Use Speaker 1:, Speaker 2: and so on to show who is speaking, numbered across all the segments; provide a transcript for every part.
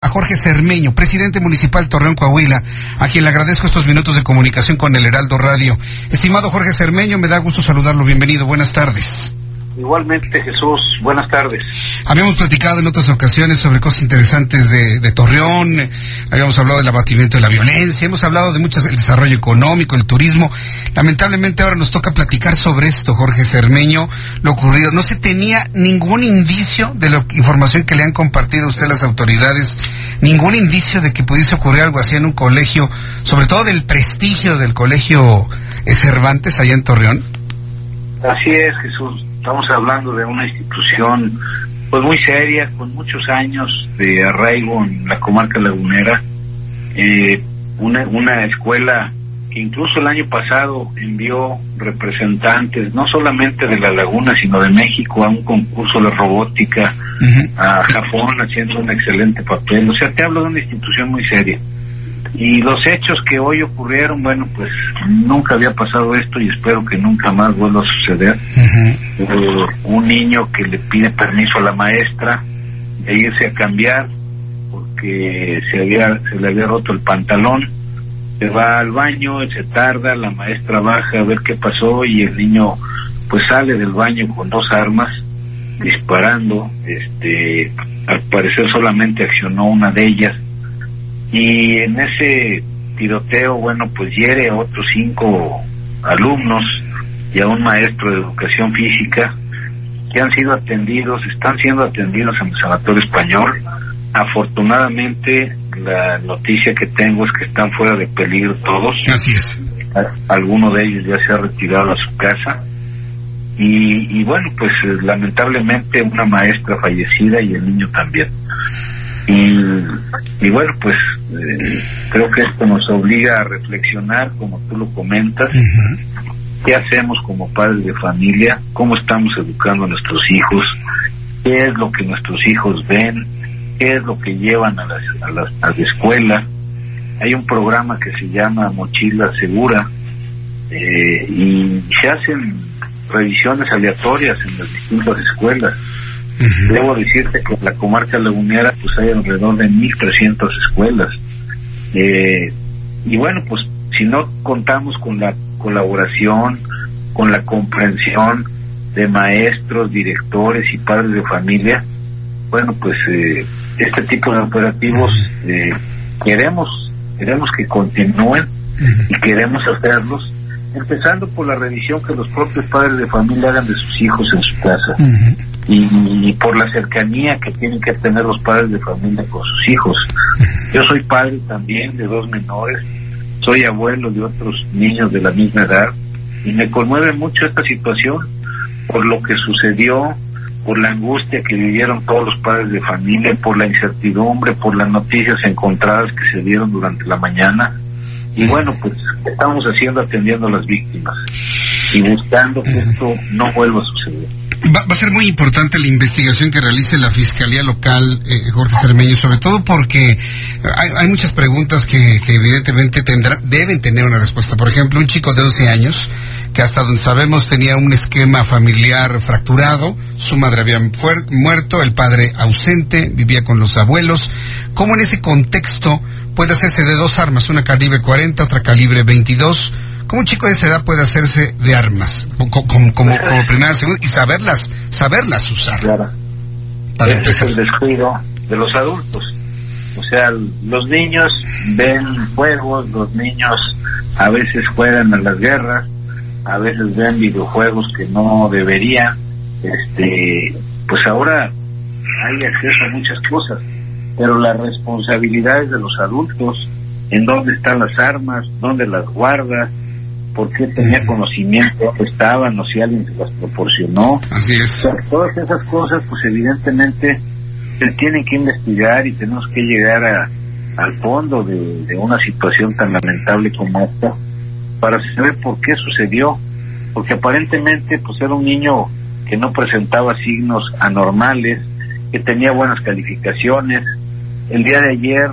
Speaker 1: A Jorge Cermeño, presidente municipal Torreón Coahuila, a quien le agradezco estos minutos de comunicación con el Heraldo Radio. Estimado Jorge Cermeño, me da gusto saludarlo. Bienvenido. Buenas tardes.
Speaker 2: Igualmente, Jesús, buenas tardes.
Speaker 1: Habíamos platicado en otras ocasiones sobre cosas interesantes de, de Torreón, habíamos hablado del abatimiento de la violencia, hemos hablado de muchas, el desarrollo económico, el turismo. Lamentablemente ahora nos toca platicar sobre esto, Jorge Cermeño, lo ocurrido. No se tenía ningún indicio de la información que le han compartido a usted las autoridades, ningún indicio de que pudiese ocurrir algo así en un colegio, sobre todo del prestigio del colegio eh, Cervantes allá en Torreón.
Speaker 2: Así es, Jesús. Estamos hablando de una institución pues muy seria, con muchos años de arraigo en la comarca lagunera, eh, una, una escuela que incluso el año pasado envió representantes, no solamente de la laguna, sino de México, a un concurso de robótica a Japón, haciendo un excelente papel. O sea, te hablo de una institución muy seria. Y los hechos que hoy ocurrieron, bueno, pues nunca había pasado esto y espero que nunca más vuelva a suceder. Eh, un niño que le pide permiso a la maestra de irse a cambiar porque se había se le había roto el pantalón. Se va al baño, se tarda, la maestra baja a ver qué pasó y el niño pues sale del baño con dos armas disparando. Este, al parecer solamente accionó una de ellas y en ese tiroteo, bueno, pues hiere a otros cinco alumnos y a un maestro de educación física que han sido atendidos, están siendo atendidos en el Sanatorio Español. Afortunadamente, la noticia que tengo es que están fuera de peligro todos.
Speaker 1: Así es.
Speaker 2: Alguno de ellos ya se ha retirado a su casa. Y, y bueno, pues lamentablemente una maestra fallecida y el niño también. Y, y bueno, pues eh, creo que esto nos obliga a reflexionar, como tú lo comentas, qué hacemos como padres de familia, cómo estamos educando a nuestros hijos, qué es lo que nuestros hijos ven, qué es lo que llevan a, las, a, las, a la escuela. Hay un programa que se llama Mochila Segura eh, y se hacen revisiones aleatorias en las distintas escuelas. Debo decirte que en la comarca lagunera pues hay alrededor de 1.300 escuelas. Eh, y bueno, pues si no contamos con la colaboración, con la comprensión de maestros, directores y padres de familia, bueno, pues eh, este tipo de operativos eh, queremos queremos que continúen y queremos hacerlos empezando por la revisión que los propios padres de familia hagan de sus hijos en su casa y, por la cercanía que tienen que tener los padres de familia con sus hijos. Yo soy padre también de dos menores, soy abuelo de otros niños de la misma edad y me conmueve mucho esta situación por lo que sucedió, por la angustia que vivieron todos los padres de familia, por la incertidumbre, por las noticias encontradas que se dieron durante la mañana. Y bueno, pues estamos haciendo atendiendo a las víctimas y buscando que esto no vuelva a suceder.
Speaker 1: Va, va, a ser muy importante la investigación que realice la Fiscalía Local, eh, Jorge Cermeño, sobre todo porque hay, hay muchas preguntas que, que evidentemente tendrá, deben tener una respuesta. Por ejemplo, un chico de 11 años que hasta donde sabemos tenía un esquema familiar fracturado, su madre había muerto, el padre ausente, vivía con los abuelos. ¿Cómo en ese contexto puede hacerse de dos armas, una calibre 40, otra calibre 22? ¿Cómo un chico de esa edad puede hacerse de armas como, como, como, como primera, segunda, y saberlas, saberlas usar?
Speaker 2: Claro.
Speaker 1: Para
Speaker 2: Ese es el descuido de los adultos. O sea, los niños ven juegos, los niños a veces juegan a las guerras, a veces ven videojuegos que no deberían. Este, pues ahora hay acceso a muchas cosas, pero la responsabilidad es de los adultos, en dónde están las armas, dónde las guarda, por qué tenía conocimiento, dónde estaban, o si alguien se las proporcionó.
Speaker 1: Así es.
Speaker 2: O sea, todas esas cosas, pues evidentemente se tienen que investigar y tenemos que llegar a, al fondo de, de una situación tan lamentable como esta para saber por qué sucedió, porque aparentemente pues era un niño que no presentaba signos anormales, que tenía buenas calificaciones. El día de ayer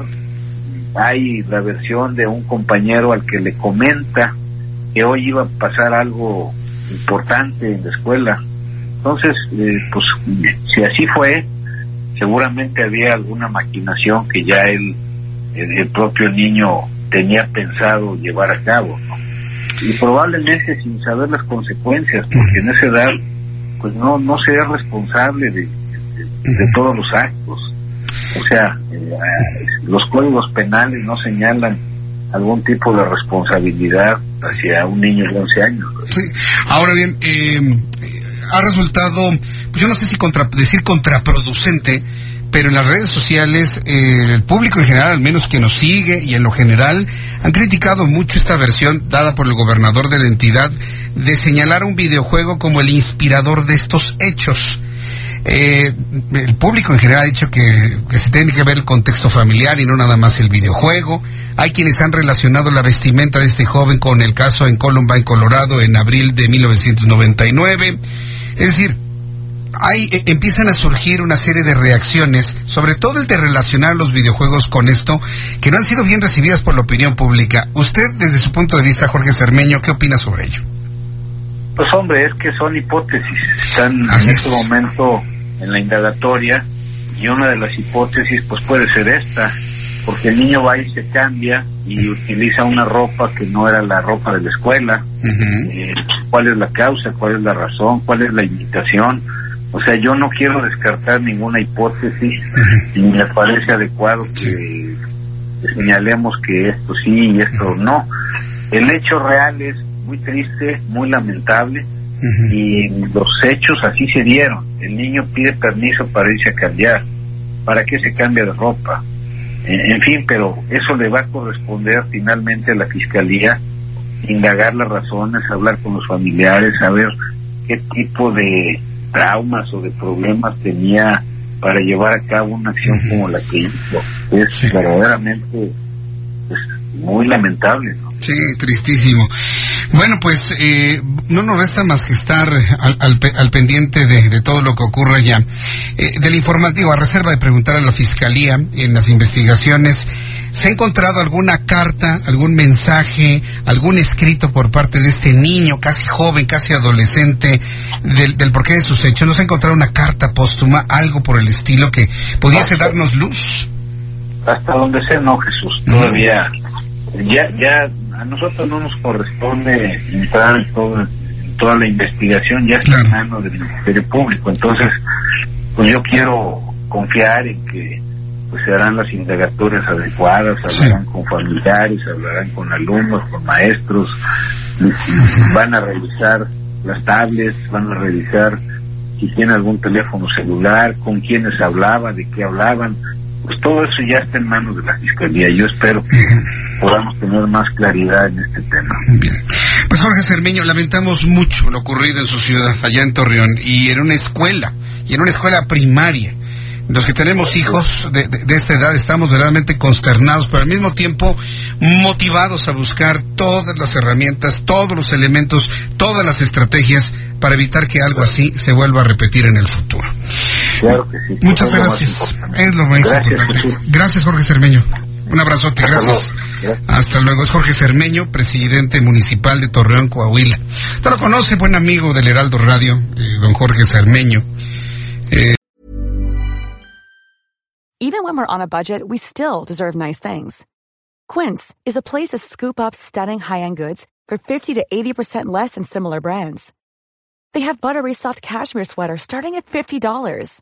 Speaker 2: hay la versión de un compañero al que le comenta que hoy iba a pasar algo importante en la escuela. Entonces, eh, pues si así fue, seguramente había alguna maquinación que ya él, el, el propio niño tenía pensado llevar a cabo, ¿no? Y probablemente sin saber las consecuencias, porque en esa edad, pues no, no se es responsable de, de, todos los actos. O sea, eh, los códigos penales no señalan algún tipo de responsabilidad hacia un niño de 11 años.
Speaker 1: Sí. Ahora bien, eh, ha resultado, pues yo no sé si contra, decir contraproducente, pero en las redes sociales, eh, el público en general, al menos que nos sigue y en lo general, han criticado mucho esta versión dada por el gobernador de la entidad de señalar un videojuego como el inspirador de estos hechos. Eh, el público en general ha dicho que, que, se tiene que ver el contexto familiar y no nada más el videojuego. Hay quienes han relacionado la vestimenta de este joven con el caso en Columbine, Colorado, en abril de 1999. Es decir, hay, eh, empiezan a surgir una serie de reacciones, sobre todo el de relacionar los videojuegos con esto, que no han sido bien recibidas por la opinión pública. Usted, desde su punto de vista, Jorge Cermeño, ¿qué opina sobre ello?
Speaker 2: Pues hombre, es que son hipótesis. Están Así en este es. momento en la indagatoria y una de las hipótesis pues puede ser esta, porque el niño va y se cambia y utiliza una ropa que no era la ropa de la escuela. Uh -huh. eh, ¿Cuál es la causa? ¿Cuál es la razón? ¿Cuál es la invitación? O sea, yo no quiero descartar ninguna hipótesis y me parece adecuado que señalemos que esto sí y esto no. El hecho real es muy triste, muy lamentable uh -huh. y los hechos así se dieron. El niño pide permiso para irse a cambiar. ¿Para qué se cambia de ropa? En, en fin, pero eso le va a corresponder finalmente a la fiscalía indagar las razones, hablar con los familiares, saber qué tipo de traumas o de problemas tenía para llevar a cabo una acción uh -huh. como la que hizo. Es sí. verdaderamente pues, muy lamentable. ¿no?
Speaker 1: Sí, tristísimo. Bueno, pues eh, no nos resta más que estar al, al, al pendiente de, de, todo lo que ocurra ya. Eh, del informativo, a reserva de preguntar a la Fiscalía en las investigaciones, ¿se ha encontrado alguna carta, algún mensaje, algún escrito por parte de este niño, casi joven, casi adolescente, del, del porqué de sus hechos? ¿No se ha encontrado una carta póstuma, algo por el estilo que pudiese darnos luz?
Speaker 2: Hasta donde sé, no, Jesús. Todavía, ya, ya a nosotros no nos corresponde entrar en, todo, toda la investigación, ya está en manos del Ministerio Público. Entonces, pues yo quiero confiar en que pues se harán las indagatorias adecuadas, hablarán sí. con familiares, hablarán con alumnos, con maestros, van a revisar las tablets, van a revisar si tiene algún teléfono celular, con quiénes hablaba, de qué hablaban, pues todo eso ya está en manos de la Fiscalía. Yo espero que podamos tener más claridad en este tema.
Speaker 1: Bien. Pues Jorge Cermeño, lamentamos mucho lo ocurrido en su ciudad, allá en Torreón, y en una escuela, y en una escuela primaria. Los que tenemos hijos de, de, de, esta edad estamos verdaderamente consternados, pero al mismo tiempo motivados a buscar todas las herramientas, todos los elementos, todas las estrategias para evitar que algo así se vuelva a repetir en el futuro.
Speaker 2: Claro que sí.
Speaker 1: Muchas gracias. Es lo más importante. Gracias, Jorge Cermeño. Un abrazote, gracias. gracias. Hasta luego. Es Jorge Cermeño, presidente municipal de Torreón, Coahuila. Usted lo conoce, buen amigo del Heraldo Radio, eh, don Jorge Cermeño. Eh,
Speaker 3: Even when we're on a budget, we still deserve nice things. Quince is a place to scoop up stunning high-end goods for 50 to 80% less than similar brands. They have buttery soft cashmere sweaters starting at $50,